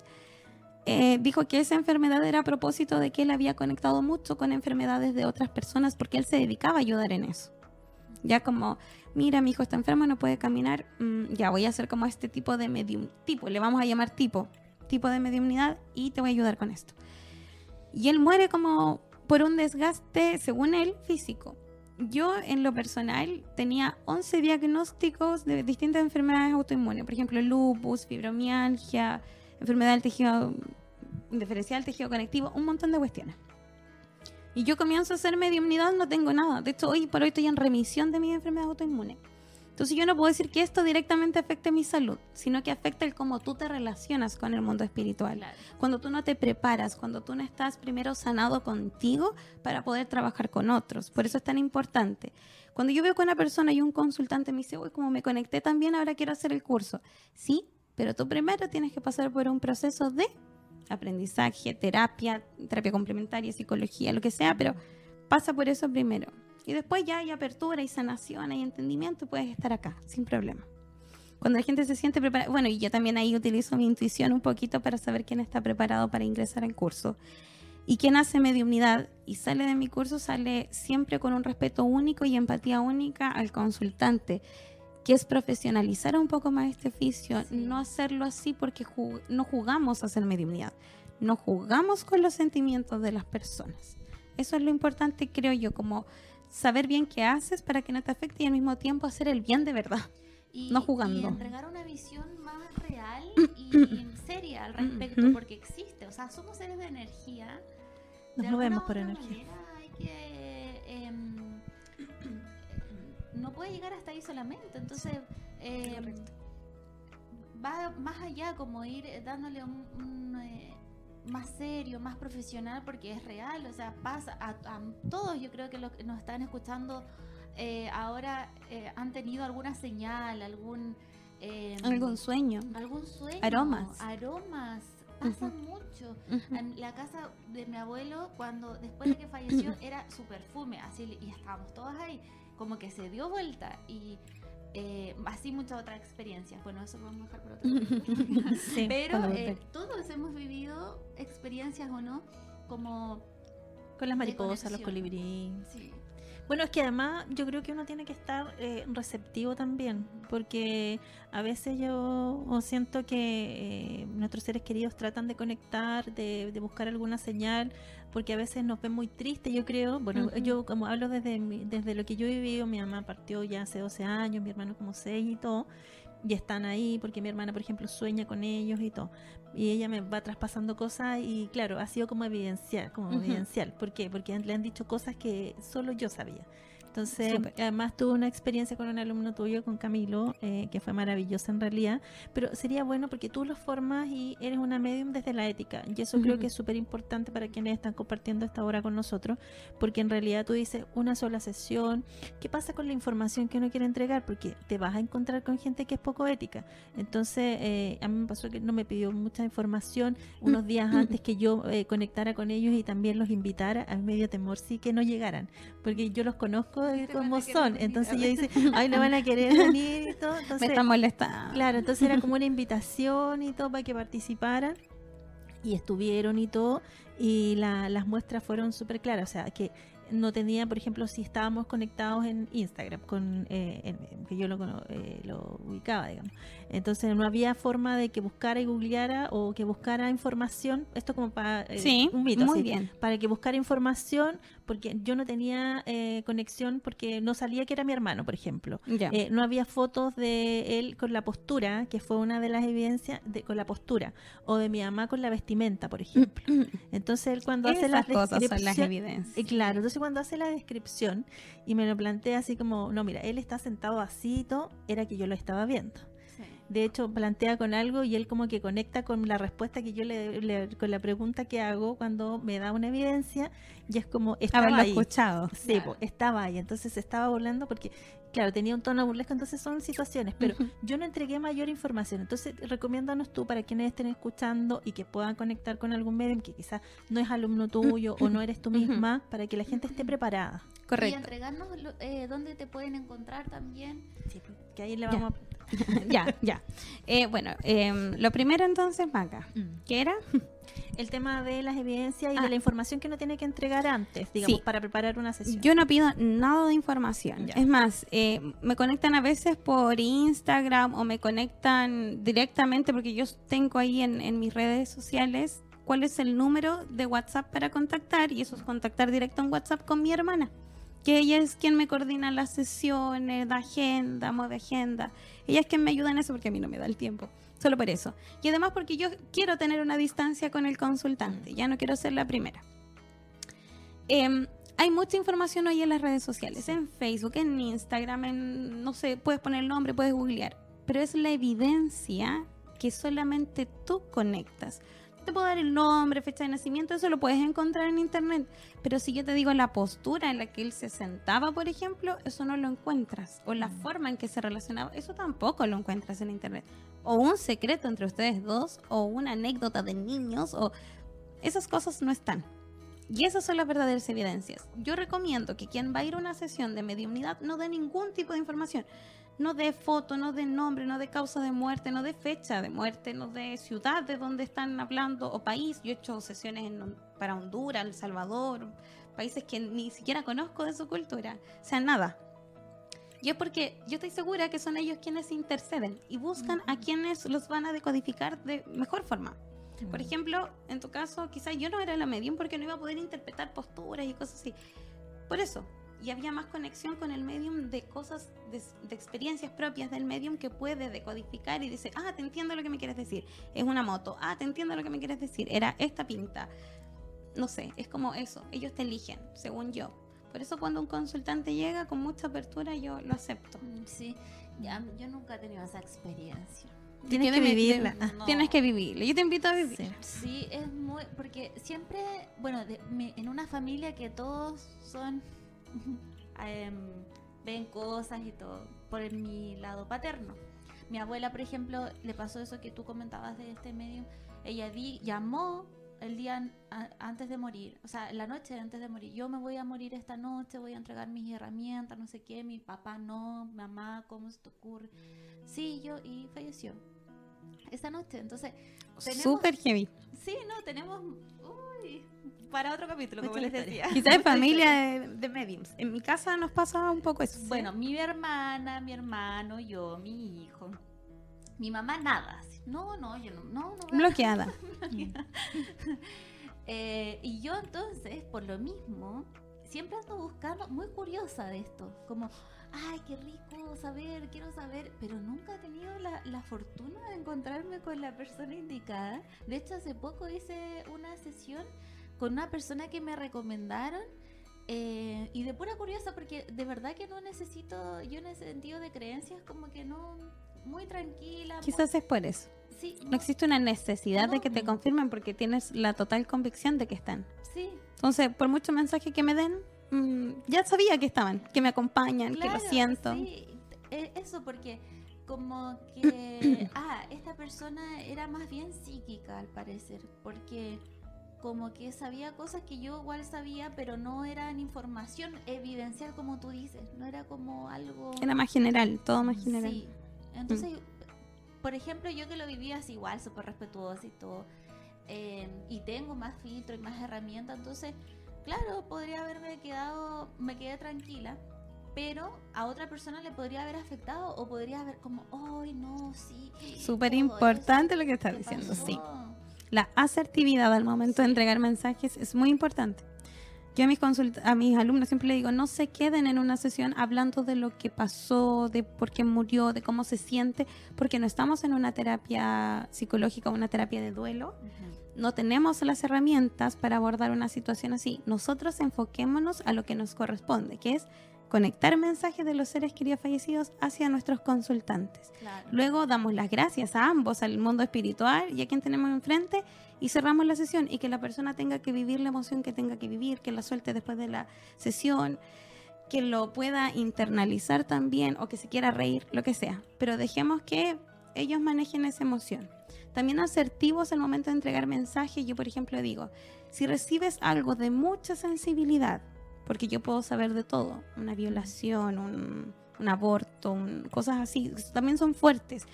Eh, dijo que esa enfermedad era a propósito de que él había conectado mucho con enfermedades de otras personas porque él se dedicaba a ayudar en eso. Ya como, mira, mi hijo está enfermo, no puede caminar, mm, ya voy a hacer como este tipo de medium, tipo, le vamos a llamar tipo, tipo de mediumnidad y te voy a ayudar con esto. Y él muere como por un desgaste, según él, físico. Yo, en lo personal, tenía 11 diagnósticos de distintas enfermedades autoinmunes, por ejemplo, lupus, fibromialgia, enfermedad del tejido diferencial, tejido conectivo, un montón de cuestiones. Y yo comienzo a hacer mediumnidad, no tengo nada. De hecho, hoy por hoy estoy en remisión de mi enfermedad autoinmune. Entonces yo no puedo decir que esto directamente afecte mi salud, sino que afecta el cómo tú te relacionas con el mundo espiritual. Claro. Cuando tú no te preparas, cuando tú no estás primero sanado contigo para poder trabajar con otros. Por eso es tan importante. Cuando yo veo que una persona y un consultante me dice, uy, como me conecté también, ahora quiero hacer el curso. Sí, pero tú primero tienes que pasar por un proceso de aprendizaje, terapia, terapia complementaria, psicología, lo que sea, pero pasa por eso primero. Y después ya hay apertura, hay sanación, hay entendimiento, puedes estar acá, sin problema. Cuando la gente se siente preparada, bueno, y yo también ahí utilizo mi intuición un poquito para saber quién está preparado para ingresar al curso. Y quien hace mediunidad y sale de mi curso sale siempre con un respeto único y empatía única al consultante, que es profesionalizar un poco más este oficio, Sí. no hacerlo así porque ju- no jugamos a hacer mediunidad, no jugamos con los sentimientos de las personas. Eso es lo importante, creo yo, como saber bien qué haces para que no te afecte y al mismo tiempo hacer el bien de verdad. Y, No jugando. y entregar una visión más real [clears throat] y seria al respecto, porque existe. O sea, somos seres de energía. Nos De movemos por energía. manera hay que. em, no puede llegar hasta ahí solamente. Entonces, em, va más allá, como ir eh, dándole un. un, eh, más serio, más profesional, porque es real, o sea, pasa a, a todos, yo creo que los que nos están escuchando eh, ahora eh, han tenido alguna señal, algún... eh, Algún sueño. algún sueño. Aromas. Aromas. Pasa mucho. En la casa de mi abuelo, cuando después de que falleció, [clears throat] era su perfume, así, y estábamos todas ahí, como que se dio vuelta y eh, así muchas otras experiencias. Bueno, eso vamos a dejar por otro. [laughs] Sí, [laughs] Pero eh, todos hemos vivido experiencias o no, como con las mariposas, los colibríes. sí, Bueno, es que además yo creo que uno tiene que estar eh, receptivo también, porque a veces yo siento que eh, nuestros seres queridos tratan de conectar, de, buscar alguna señal, porque a veces nos ven muy tristes, yo creo. Bueno, yo como hablo desde, desde lo que yo he vivido, mi mamá partió ya hace 12 años, mi hermano como 6 y todo y están ahí porque mi hermana, por ejemplo, sueña con ellos y todo. Y ella me va traspasando cosas y claro, ha sido como evidencial, como evidencial. ¿Por qué? Porque le han dicho cosas que solo yo sabía. Entonces, además tuve una experiencia con un alumno tuyo, con Camilo, eh, que fue maravillosa en realidad, pero sería bueno porque tú lo formas y eres una medium desde la ética, y eso creo que es súper importante para quienes están compartiendo esta hora con nosotros, porque en realidad tú dices una sola sesión, ¿qué pasa con la información que uno quiere entregar? Porque te vas a encontrar con gente que es poco ética. Entonces, eh, a mí me pasó que no me pidió mucha información unos días antes que yo eh, conectara con ellos y también los invitara, a medio temor sí que no llegaran, porque yo los conozco como son. Entonces yo dice, [laughs] ay, no van a querer venir y todo. Entonces, Me está molestando. Claro, entonces era como una [laughs] invitación y todo para que participaran y estuvieron y todo. Y la, las muestras fueron súper claras. O sea, que no tenía, por ejemplo, si estábamos conectados en Instagram, con eh, que yo lo, eh, lo ubicaba, digamos. Entonces no había forma de que buscara y googleara o que buscara información, esto como para eh, un mito, muy bien. para que buscara información, porque yo no tenía eh, conexión porque no salía que era mi hermano, por ejemplo. Eh, no había fotos de él con la postura, que fue una de las evidencias, de, con la postura, o de mi mamá con la vestimenta, por ejemplo. [clears throat] Entonces él cuando hace las cosas son las evidencias. claro, entonces cuando hace la descripción y me lo plantea así como, no, mira, él está sentado así, todo, era que yo lo estaba viendo de hecho plantea con algo y él como que conecta con la respuesta que yo le, con la pregunta que hago cuando me da una evidencia y es como estaba ahí. escuchado. Sí estaba ahí. Entonces estaba burlando porque claro tenía un tono burlesco entonces son situaciones pero yo no entregué mayor información. Entonces recomiéndanos tú para quienes estén escuchando y que puedan conectar con algún medio que quizás no es alumno tuyo o no eres tú misma para que la gente esté preparada correcto y entregarnos eh, dónde te pueden encontrar también sí que ahí le vamos [laughs] a [laughs] ya, ya. Eh, bueno, em, lo primero entonces, Maca, mm. ¿qué era? [laughs] El tema de las evidencias y de ah. la información que uno tiene que entregar antes, digamos, para preparar una sesión. Yo no pido nada de información. Es más, eh, me conectan a veces por Instagram o me conectan directamente porque yo tengo ahí en, en mis redes sociales cuál es el número de WhatsApp para contactar y eso es contactar directo en WhatsApp con mi hermana que ella es quien me coordina las sesiones, da agenda, mueve agenda. Ella es quien me ayuda en eso porque a mí no me da el tiempo. Solo por eso. Y además porque yo quiero tener una distancia con el consultante. Ya no quiero ser la primera. Em, hay mucha información hoy en las redes sociales, en Facebook, en Instagram, en, no sé, puedes poner el nombre, puedes googlear. Pero es la evidencia que solamente tú conectas te puedo dar el nombre, fecha de nacimiento, eso lo puedes encontrar en internet. Pero si yo te digo la postura en la que él se sentaba, por ejemplo, eso no lo encuentras. O la mm. forma en que se relacionaba, eso tampoco lo encuentras en internet. O un secreto entre ustedes dos, o una anécdota de niños, o esas cosas no están. Y esas son las verdaderas evidencias. Yo recomiendo que quien va a ir a una sesión de mediunidad no dé ningún tipo de información no de foto, no de nombre, no de causa de muerte, no de fecha de muerte, no de ciudad de donde están hablando o país. Yo he hecho sesiones para Honduras, El Salvador, países que ni siquiera conozco de su cultura, o sea, nada. Y es porque yo estoy segura que son ellos quienes interceden y buscan a quienes los van a decodificar de mejor forma. Por ejemplo, en tu caso, quizás yo no era la medium porque no iba a poder interpretar posturas y cosas así. Por eso, y había más conexión con el medium de cosas, de, experiencias propias del medium que puede decodificar y dice, ah, te entiendo lo que me quieres decir, es una moto, ah, te entiendo lo que me quieres decir, era esta pinta. No sé, es como eso, ellos te eligen, según yo. Por eso cuando un consultante llega con mucha apertura yo lo acepto. Mm, sí, ya, yo nunca he tenido esa experiencia. Tienes que vivirla. Tienes que vivirla. Yo te invito a vivir. Sí, es muy. Porque siempre, bueno, en una familia que todos son [laughs] Em, ven cosas y todo por mi lado paterno. Mi abuela, por ejemplo, le pasó eso que tú comentabas de este medio. Ella llamó el día antes de morir, o sea, la noche antes de morir. Yo me voy a morir esta noche, voy a entregar mis herramientas, no sé qué. Mi papá no, mamá, ¿cómo se te ocurre? Sí, yo, y falleció. Esa noche. Entonces, tenemos- Súper heavy. Sí, no, tenemos... Uy, para otro capítulo, como les historia. decía. Quizás [laughs] familia de, de mediums. En mi casa nos pasa un poco eso. Bueno, mi hermana, mi hermano, yo, mi hijo. Mi mamá nada. No, no, yo no, no, no. [laughs] bloqueada. Eh, y yo entonces, por lo mismo, siempre ando buscando, muy curiosa de esto, como, ay, qué rico saber, quiero saber, pero nunca he tenido la, la fortuna de encontrarme con la persona indicada. De hecho, hace poco hice una sesión con una persona que me recomendaron. eh, y de pura curiosa, porque de verdad que no necesito, yo en ese sentido de creencias, como que no, muy tranquila. muy- Quizás es por eso. sí, No existe una necesidad de que te No. confirmen porque tienes la total convicción de que están. sí, Entonces, por mucho mensaje que me den, mm, ya sabía que estaban, que me acompañan, que lo siento. sí, e- eso porque como que [clears throat] ah esta persona era más bien psíquica al parecer porque como que sabía cosas que yo igual sabía pero no eran información evidencial como tú dices no era como algo Era más general, todo más general. sí entonces por ejemplo yo que lo vivía así igual súper respetuoso y todo eh, y tengo más filtro y más herramientas entonces claro podría haberme quedado me quedé tranquila pero a otra persona le podría haber afectado o podría haber como ay no sí Súper importante lo que estás diciendo, pasó". sí. La asertividad al momento de entregar mensajes es muy importante. Yo a mis, consult- a mis alumnos siempre le digo, no se queden en una sesión hablando de lo que pasó, de por qué murió, de cómo se siente, porque no estamos en una terapia psicológica, una terapia de duelo. No tenemos las herramientas para abordar una situación así. Nosotros enfoquémonos a lo que nos corresponde, que es conectar mensajes de los seres queridos fallecidos hacia nuestros consultantes. Claro. Luego damos las gracias a ambos, al mundo espiritual y a quien tenemos enfrente, y cerramos la sesión y que la persona tenga que vivir la emoción que tenga que vivir, que la suelte después de la sesión, que lo pueda internalizar también o que se quiera reír, lo que sea. Pero dejemos que ellos manejen esa emoción. También asertivos al momento de entregar mensajes. Yo, por ejemplo, digo, si recibes algo de mucha sensibilidad, porque yo puedo saber de todo, una violación, un, un aborto, un- cosas así, también son fuertes.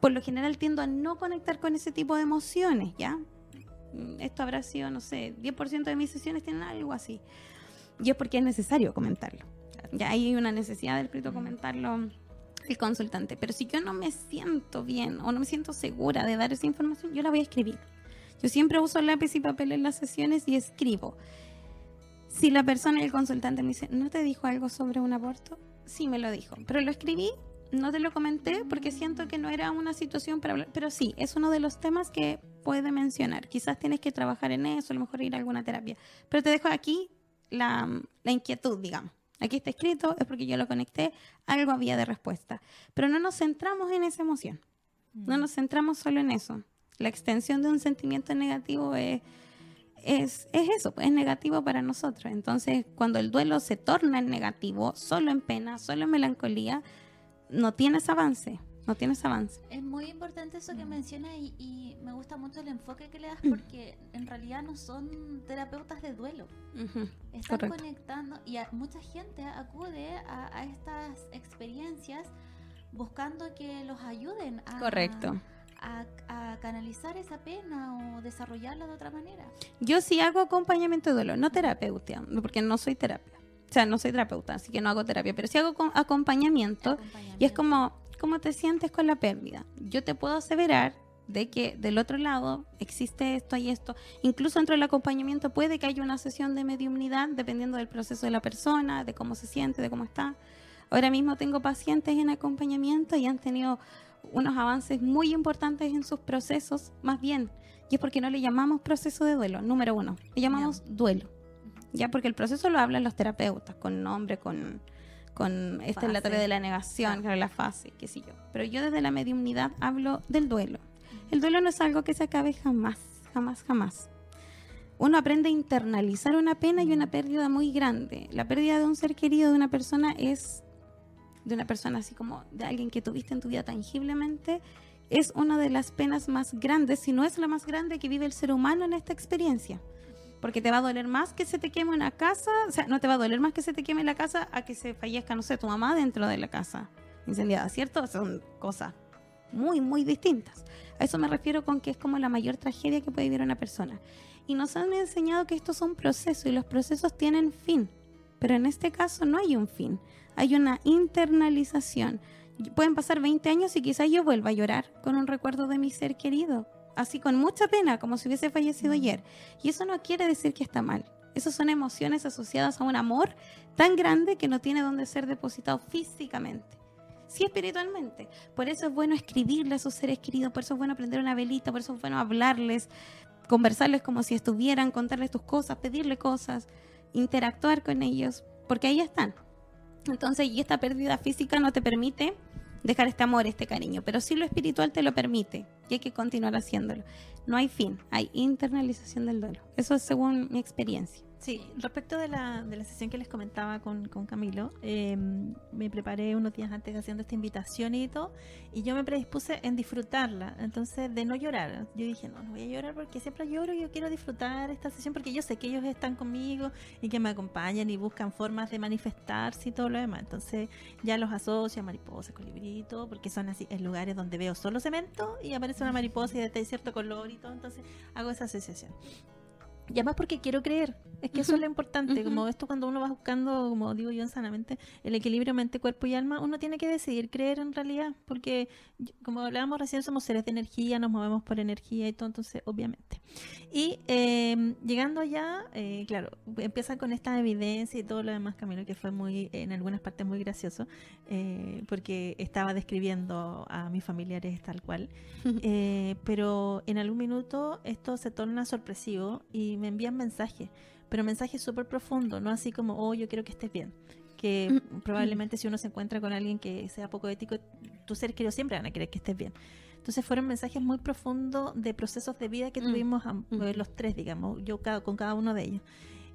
Por lo general tiendo a no conectar con ese tipo de emociones, ¿ya? Esto habrá sido, no sé, 10% de mis sesiones tienen algo así. Y es porque es necesario comentarlo. Ya hay una necesidad del espíritu comentarlo el consultante. Pero si yo no me siento bien o no me siento segura de dar esa información, yo la voy a escribir. Yo siempre uso lápiz y papel en las sesiones y escribo. Si la persona, el consultante me dice, ¿no te dijo algo sobre un aborto? Sí, me lo dijo. Pero lo escribí, no te lo comenté porque siento que no era una situación para hablar. Pero sí, es uno de los temas que puede mencionar. Quizás tienes que trabajar en eso, a lo mejor ir a alguna terapia. Pero te dejo aquí la, la inquietud, digamos. Aquí está escrito, es porque yo lo conecté, algo había de respuesta. Pero no nos centramos en esa emoción. No nos centramos solo en eso. La extensión de un sentimiento negativo es, es, es eso, es negativo para nosotros. Entonces, cuando el duelo se torna en negativo, solo en pena, solo en melancolía, no tienes avance, no tienes avance. Es muy importante eso que Mm. mencionas y, y me gusta mucho el enfoque que le Mm. das porque en realidad no son terapeutas de duelo. Están Correcto. conectando y a- mucha gente acude a, a estas experiencias buscando que los ayuden a, Correcto. a, a canalizar esa pena o desarrollarla de otra manera. Yo sí hago acompañamiento de duelo, no terapeuta, porque no soy terapia. O sea, no soy terapeuta, así que no hago terapia, pero sí hago co- acompañamiento. Y es Acompañamiento. como, ¿cómo te sientes con la pérdida? Yo te puedo aseverar de que del otro lado existe esto y esto. Incluso dentro del acompañamiento puede que haya una sesión de mediumnidad dependiendo del proceso de la persona, de cómo se siente, de cómo está. Ahora mismo tengo pacientes en acompañamiento y han tenido unos avances muy importantes en sus procesos, más bien. Y es porque no le llamamos proceso de duelo, número uno. Le llamamos duelo. Ya porque el proceso lo hablan los terapeutas, con nombre, con, con esta es la teoría de la negación, claro, la fase, qué sé yo. Pero yo desde la mediumnidad hablo del duelo. El duelo no es algo que se acabe jamás, jamás, jamás. Uno aprende a internalizar una pena y una pérdida muy grande. La pérdida de un ser querido de una persona es de una persona así como de alguien que tuviste en tu vida tangiblemente, es una de las penas más grandes, si no es la más grande que vive el ser humano en esta experiencia. Porque te va a doler más que se te queme una casa, o sea, no te va a doler más que se te queme la casa a que se fallezca, no sé, tu mamá dentro de la casa incendiada, ¿cierto? Son cosas muy, muy distintas. A eso me refiero con que es como la mayor tragedia que puede vivir una persona. Y nos han enseñado que esto es un proceso y los procesos tienen fin. Pero en este caso no hay un fin, hay una internalización. Pueden pasar 20 años y quizás yo vuelva a llorar con un recuerdo de mi ser querido, así con mucha pena, como si hubiese fallecido ayer. Y eso no quiere decir que está mal. Esas son emociones asociadas a un amor tan grande que no tiene dónde ser depositado físicamente. Sí, espiritualmente. Por eso es bueno escribirle a sus seres queridos, por eso es bueno aprender una velita, por eso es bueno hablarles, conversarles como si estuvieran, contarles tus cosas, pedirle cosas, interactuar con ellos, porque ahí están. Entonces, y esta pérdida física no te permite dejar este amor, este cariño, pero sí lo espiritual te lo permite y hay que continuar haciéndolo. No hay fin, hay internalización del dolor. Eso es según mi experiencia. Sí, respecto de la, de la sesión que les comentaba con, con Camilo, em, me preparé unos días antes haciendo esta invitación y todo, y yo me predispuse en disfrutarla, entonces de no llorar. Yo dije, no, no voy a llorar porque siempre lloro y yo quiero disfrutar esta sesión porque yo sé que ellos están conmigo y que me acompañan y buscan formas de manifestarse y todo lo demás. Entonces ya los asocio a mariposas, colibrito, porque son así, en lugares donde veo solo cemento y aparece una mariposa y de cierto color y todo, entonces hago esa asociación. Y además porque quiero creer. Es que eso es lo importante. Como esto cuando uno va buscando, como digo yo sanamente, el equilibrio mente, cuerpo y alma, uno tiene que decidir creer en realidad. Porque, como hablábamos recién, somos seres de energía, nos movemos por energía y todo, entonces, obviamente. Y em, llegando allá, eh, claro, empieza con esta evidencia y todo lo demás, Camilo, que fue muy, en algunas partes muy gracioso, eh, porque estaba describiendo a mis familiares tal cual. [laughs] Eh, pero en algún minuto esto se torna sorpresivo y me envían mensajes, pero mensajes súper profundos, no así como, oh, yo quiero que estés bien. Que mm, probablemente si uno se encuentra con alguien que sea poco ético, tus seres queridos siempre van a querer que estés bien. Entonces fueron mensajes muy profundos de procesos de vida que mm, tuvimos eh, los tres, digamos, yo con cada uno de ellos.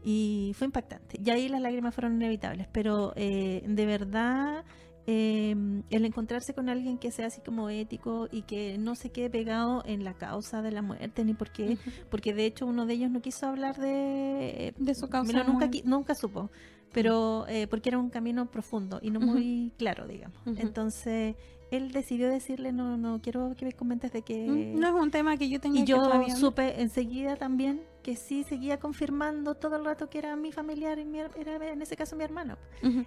Y fue impactante. Y ahí las lágrimas fueron inevitables, pero eh, de verdad eh, el encontrarse con alguien que sea así como ético y que no se quede pegado en la causa de la muerte ni por qué, porque de hecho uno de ellos no quiso hablar de, de su causa. nunca, nunca supo, pero eh, porque era un camino profundo y no muy claro, digamos. Entonces él decidió decirle, no, no quiero que me comentes de que... No es un tema que yo tenga Y yo supe enseguida también que sí seguía confirmando todo el rato que era mi familiar y era en ese caso mi hermano.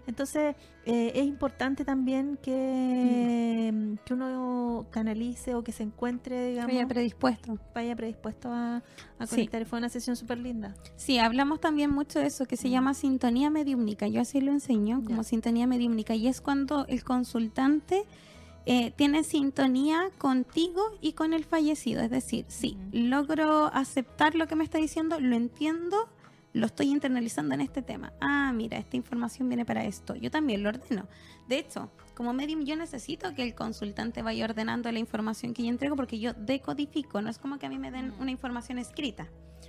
Entonces eh, es importante también que, que uno canalice o que se encuentre, digamos... Vaya predispuesto. Vaya predispuesto a, a conectar. Fue una sesión súper linda. Sí, hablamos también mucho de eso, que se llama sintonía mediúmnica. Yo así lo enseño, como sintonía mediúmnica. Y es cuando el consultante eh, tiene sintonía contigo y con el fallecido. Es decir, sí, logro aceptar lo que me está diciendo, lo entiendo, lo estoy internalizando en este tema. Ah, mira, esta información viene para esto. Yo también lo ordeno. De hecho, como medium yo necesito que el consultante vaya ordenando la información que yo entrego porque yo decodifico. No es como que a mí me den una información escrita.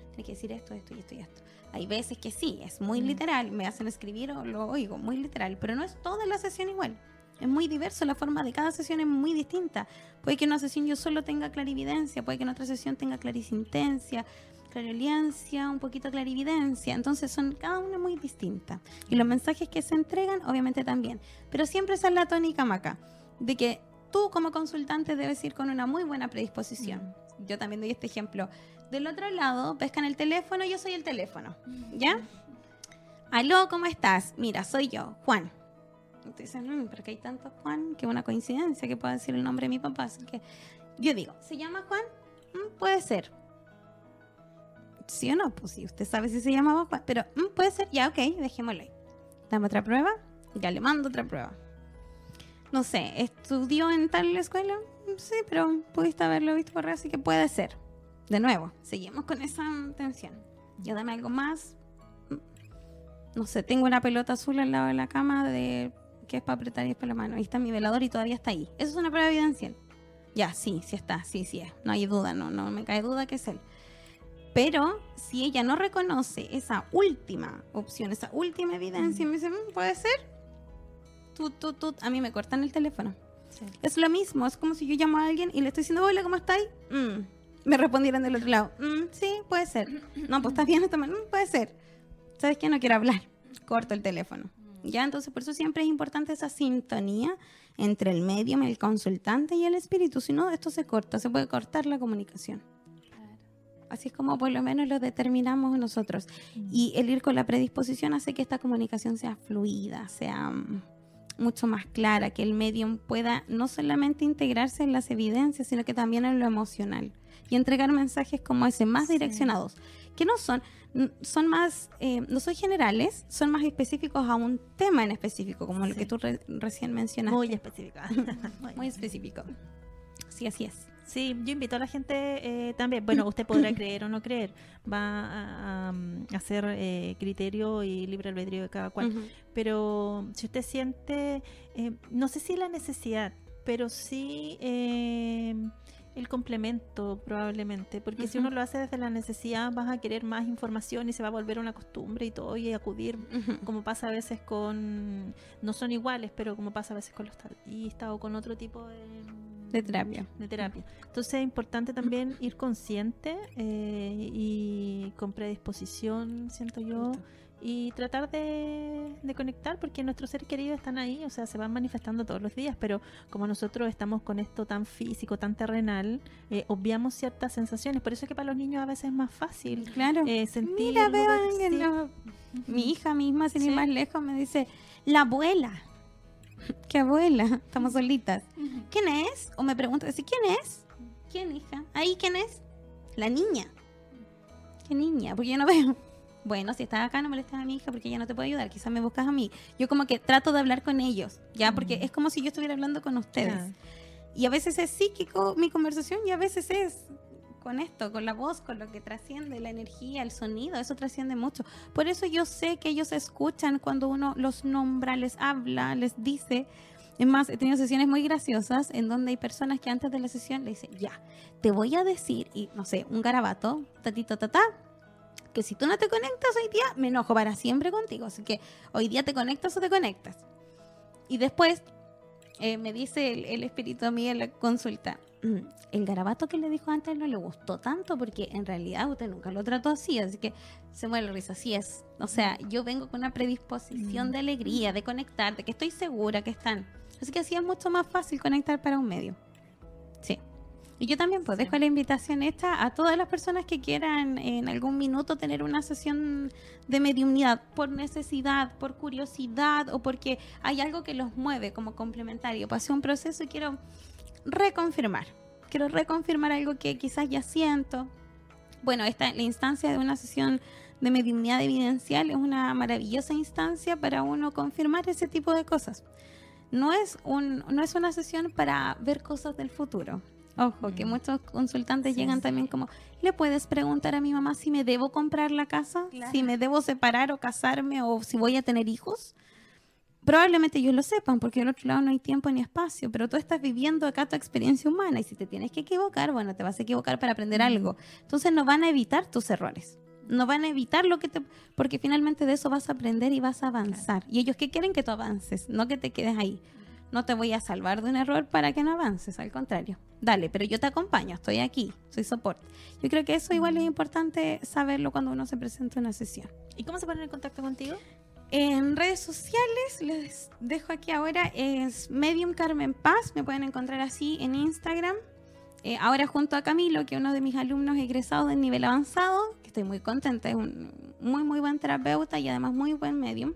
Tiene que decir esto, esto y esto y esto. Hay veces que sí, es muy literal, me hacen escribir o lo oigo, muy literal, pero no es toda la sesión igual. Es muy diverso, la forma de cada sesión es muy distinta. Puede que en una sesión yo solo tenga clarividencia, puede que en otra sesión tenga clarisintencia, claroliencia, un poquito clarividencia. Entonces son cada una muy distinta. Y los mensajes que se entregan, obviamente también. Pero siempre esa es la tónica, Maca, de que tú como consultante debes ir con una muy buena predisposición. Mm. Yo también doy este ejemplo. Del otro lado, pescan el teléfono, yo soy el teléfono. ¿Ya? Aló, ¿cómo estás? Mira, soy yo, Juan. Entonces, no, pero que hay tanto Juan, que una coincidencia que pueda decir el nombre de mi papá. Así que yo digo, ¿se llama Juan? Mm, puede ser. ¿Sí o no? Pues si usted sabe si se llamaba Juan. Pero mm, puede ser, ya, ok, dejémoslo ahí. Dame otra prueba, ya le mando otra prueba. No sé, ¿estudió en tal escuela? Mm, sí, pero pudiste haberlo visto por ahí, así que puede ser. De nuevo, seguimos con esa tensión. Ya dame algo más. No sé, tengo una pelota azul al lado de la cama de que es para apretar y es para la mano. Ahí está mi velador y todavía está ahí. Eso es una prueba evidencial. Ya, sí, sí está, sí, sí es. No hay duda, no, no me cae duda que es él. Pero si ella no reconoce esa última opción, esa última evidencia, y me dice, mm, puede ser, tú, tú, tú, a mí me cortan el teléfono. Es lo mismo, es como si yo llamo a alguien y le estoy diciendo, hola, ¿cómo estáis? Mm. Me respondieron del otro lado, mm, sí, puede ser. No, pues estás bien, [laughs] está mal, puede ser. ¿Sabes qué? No quiero hablar. Corto el teléfono. ¿Ya? Entonces, por eso siempre es importante esa sintonía entre el medium, el consultante y el espíritu. Si no, esto se corta, se puede cortar la comunicación. Así es como por lo menos lo determinamos nosotros. Y el ir con la predisposición hace que esta comunicación sea fluida, sea mm, mucho más clara, que el medium pueda no solamente integrarse en las evidencias, sino que también en lo emocional. Y entregar mensajes como ese, más Sí. direccionados, que no son, son más, eh, no son generales, son más específicos a un tema en específico, como lo Sí. que tú re- recién mencionaste. Muy específica. [laughs] Muy [laughs] específico. Sí, así es. Sí, yo invito a la gente eh, también. Bueno, [coughs] usted podrá creer o no creer. Va a, a, a ser eh, criterio y libre albedrío de cada cual. Pero si usted siente, eh, no sé si la necesidad, pero sí eh, el complemento probablemente. Porque si uno lo hace desde la necesidad, vas a querer más información y se va a volver una costumbre y todo, y acudir como pasa a veces con no son iguales pero como pasa a veces con los o con otro tipo de, De terapia. de terapia entonces es importante también ir consciente eh, y con predisposición siento yo y tratar de, de conectar porque nuestros seres queridos están ahí o sea se van manifestando todos los días pero como nosotros estamos con esto tan físico tan terrenal eh, obviamos ciertas sensaciones por eso es que para los niños a veces es más fácil Claro. eh, sentir Mira, vean, que sí. no- mi hija misma, sin ir Sí. más lejos, me dice, la abuela. [laughs] ¿Qué abuela? Estamos solitas. ¿Quién es? O me pregunta, ¿sí, ¿quién es? ¿Quién, hija? ¿Ahí quién es? La niña. ¿Qué niña? Porque yo no veo. Bueno, si estás acá no molestes a mi hija porque ella no te puede ayudar. Quizás me buscas a mí. Yo como que trato de hablar con ellos, ¿ya? Porque Mm. es como si yo estuviera hablando con ustedes. Claro. Y a veces es psíquico mi conversación y a veces es con esto, con la voz, con lo que trasciende, la energía, el sonido, eso trasciende mucho. Por eso yo sé que ellos escuchan cuando uno los nombra, les habla, les dice. Es más, he tenido sesiones muy graciosas en donde hay personas que antes de la sesión le dicen, ya, te voy a decir, y no sé, un garabato, tatito, tatá, que si tú no te conectas hoy día, me enojo para siempre contigo. Así que hoy día te conectas o te conectas. Y después eh, me dice el, el espíritu a mí en la consulta, "Mm, [clears throat] el garabato que le dijo antes no le gustó tanto porque en realidad usted nunca lo trató así, así que se muere la risa, así es. O sea, yo vengo con una predisposición Mm. de alegría, de conectar, de que estoy segura que están. Así que así es mucho más fácil conectar para un medio. Sí. Y yo también pues dejo la invitación esta a todas las personas que quieran en algún minuto tener una sesión de mediunidad por necesidad, por curiosidad o porque hay algo que los mueve como complementario. Pasé un proceso y quiero reconfirmar. Quiero reconfirmar algo que quizás ya siento. Bueno, esta la instancia de una sesión de mediunidad evidencial es una maravillosa instancia para uno confirmar ese tipo de cosas. No es un no es una sesión para ver cosas del futuro. Ojo, que muchos consultantes Sí, llegan sí. también como, ¿le puedes preguntar a mi mamá si me debo comprar la casa? Claro. ¿Si me debo separar o casarme o si voy a tener hijos? Probablemente ellos lo sepan porque del otro lado no hay tiempo ni espacio, pero tú estás viviendo acá tu experiencia humana y si te tienes que equivocar, bueno, te vas a equivocar para aprender algo. Entonces no van a evitar tus errores. No van a evitar lo que te... Porque finalmente de eso vas a aprender y vas a avanzar. Y ellos que quieren que tú avances, no que te quedes ahí. No te voy a salvar de un error para que no avances, al contrario. Dale, pero yo te acompaño, estoy aquí, soy soporte. Yo creo que eso igual es importante saberlo cuando uno se presenta a una sesión. ¿Y cómo se ponen en contacto contigo? En redes sociales, les dejo aquí ahora, es Medium Carmen Paz, me pueden encontrar así en Instagram. Eh, ahora junto a Camilo, que es uno de mis alumnos egresados de nivel avanzado, que estoy muy contenta, es un muy, muy buen terapeuta y además muy buen medium.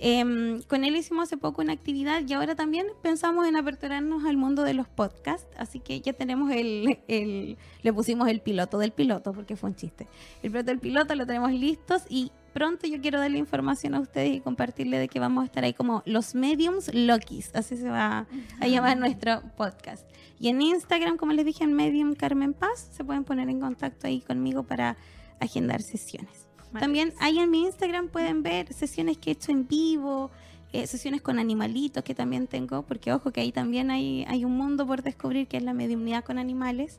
Em, con él hicimos hace poco una actividad y ahora también pensamos en aperturarnos al mundo de los podcasts, así que ya tenemos el, el- le pusimos el piloto del piloto porque fue un chiste. El piloto del piloto lo tenemos listos y pronto yo quiero darle información a ustedes y compartirle de que vamos a estar ahí como los mediums Lokis, así se va a llamar nuestro podcast. Y en Instagram, como les dije, en Medium Carmen Paz, se pueden poner en contacto ahí conmigo para agendar sesiones. También ahí en mi Instagram pueden ver sesiones que he hecho en vivo, eh, sesiones con animalitos que también tengo, porque ojo que ahí también hay, hay un mundo por descubrir que es la mediunidad con animales.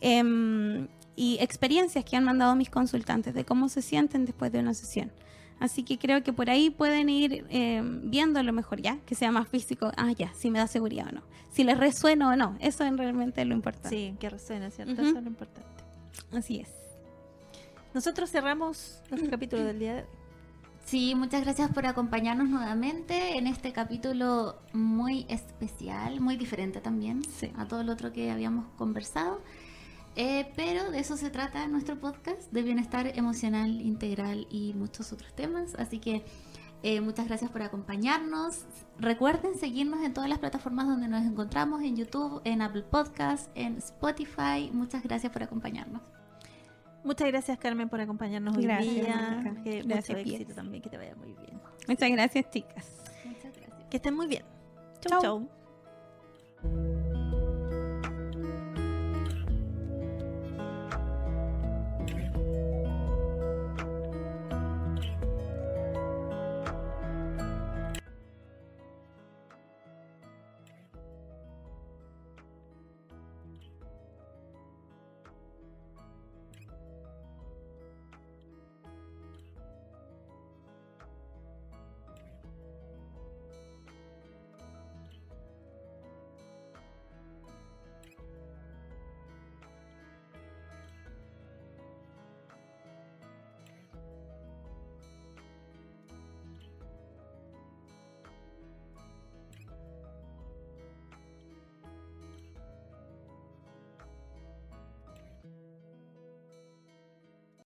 Em, y experiencias que han mandado mis consultantes de cómo se sienten después de una sesión. Así que creo que por ahí pueden ir em, viendo lo mejor ya, que sea más físico. Ah, ya, si me da seguridad o no. Si les resuena o no. Eso es realmente lo importante. Sí, que resuena, ¿cierto? Eso es lo importante. Así es. Nosotros cerramos nuestro capítulo del día de hoy. Sí, muchas gracias por acompañarnos nuevamente en este capítulo muy especial, muy diferente también Sí. a todo lo otro que habíamos conversado. Eh, pero de eso se trata nuestro podcast, de bienestar emocional, integral y muchos otros temas. Así que eh, muchas gracias por acompañarnos. Recuerden seguirnos en todas las plataformas donde nos encontramos, en YouTube, en Apple Podcast, en Spotify. Muchas gracias por acompañarnos. Muchas gracias, Carmen, por acompañarnos hoy día. Gracias, mucho éxito también, que te vaya muy bien. Muchas gracias, chicas. Muchas gracias. Que estén muy bien. chau. chau.